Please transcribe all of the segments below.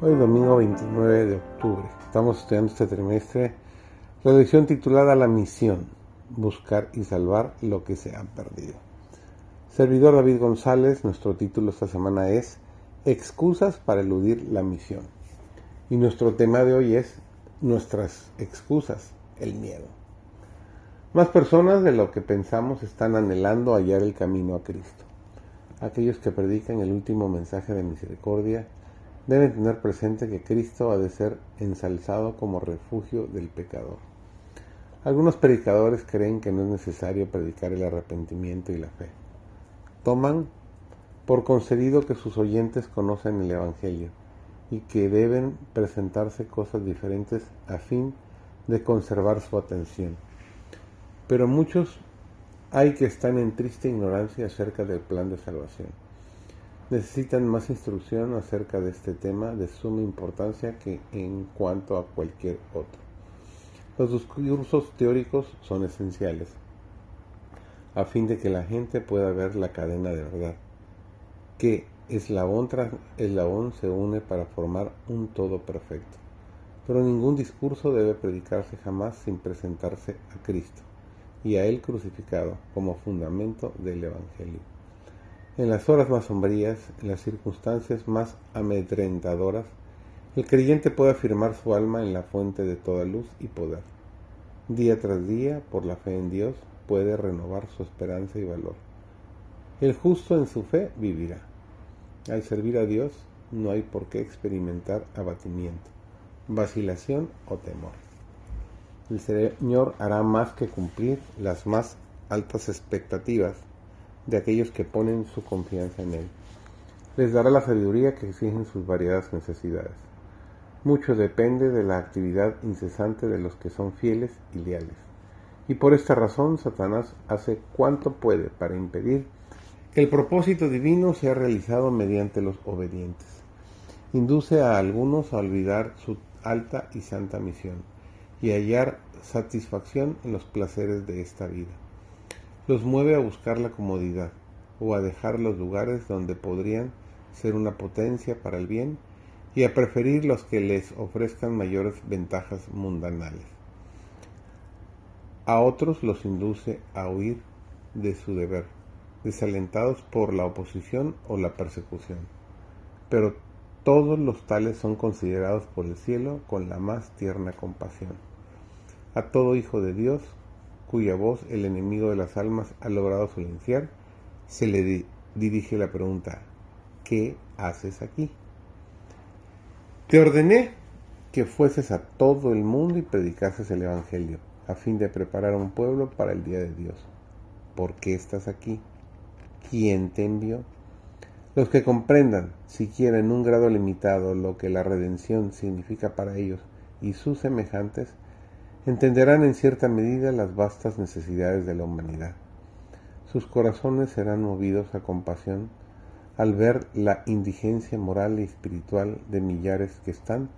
Hoy domingo 29 de octubre. Estamos estudiando este trimestre la lección titulada La misión, buscar y salvar lo que se ha perdido. Servidor David González, nuestro título esta semana es Excusas para eludir la misión. Y nuestro tema de hoy es nuestras excusas, el miedo. Más personas de lo que pensamos están anhelando hallar el camino a Cristo. Aquellos que predican el último mensaje de misericordia deben tener presente que Cristo ha de ser ensalzado como refugio del pecador. Algunos predicadores creen que no es necesario predicar el arrepentimiento y la fe. Toman por concedido que sus oyentes conocen el Evangelio y que deben presentarse cosas diferentes a fin de conservar su atención. Pero muchos hay que están en triste ignorancia acerca del plan de salvación necesitan más instrucción acerca de este tema de suma importancia que en cuanto a cualquier otro. Los discursos teóricos son esenciales a fin de que la gente pueda ver la cadena de verdad, que eslabón tras eslabón se une para formar un todo perfecto. Pero ningún discurso debe predicarse jamás sin presentarse a Cristo y a Él crucificado como fundamento del Evangelio. En las horas más sombrías, en las circunstancias más amedrentadoras, el creyente puede afirmar su alma en la fuente de toda luz y poder. Día tras día, por la fe en Dios, puede renovar su esperanza y valor. El justo en su fe vivirá. Al servir a Dios no hay por qué experimentar abatimiento, vacilación o temor. El Señor hará más que cumplir las más altas expectativas de aquellos que ponen su confianza en Él. Les dará la sabiduría que exigen sus variadas necesidades. Mucho depende de la actividad incesante de los que son fieles y leales. Y por esta razón Satanás hace cuanto puede para impedir que el propósito divino sea realizado mediante los obedientes. Induce a algunos a olvidar su alta y santa misión y hallar satisfacción en los placeres de esta vida los mueve a buscar la comodidad o a dejar los lugares donde podrían ser una potencia para el bien y a preferir los que les ofrezcan mayores ventajas mundanales. A otros los induce a huir de su deber, desalentados por la oposición o la persecución. Pero todos los tales son considerados por el cielo con la más tierna compasión. A todo hijo de Dios cuya voz el enemigo de las almas ha logrado silenciar, se le dirige la pregunta, ¿qué haces aquí? Te ordené que fueses a todo el mundo y predicases el Evangelio, a fin de preparar un pueblo para el día de Dios. ¿Por qué estás aquí? ¿Quién te envió? Los que comprendan, siquiera en un grado limitado, lo que la redención significa para ellos y sus semejantes, entenderán en cierta medida las vastas necesidades de la humanidad. Sus corazones serán movidos a compasión al ver la indigencia moral y espiritual de millares que están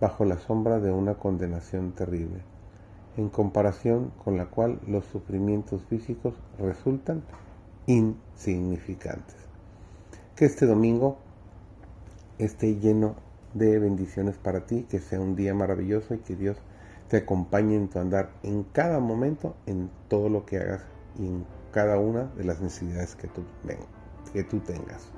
bajo la sombra de una condenación terrible, en comparación con la cual los sufrimientos físicos resultan insignificantes. Que este domingo esté lleno de bendiciones para ti, que sea un día maravilloso y que Dios te acompañe en tu andar en cada momento, en todo lo que hagas y en cada una de las necesidades que tú, que tú tengas.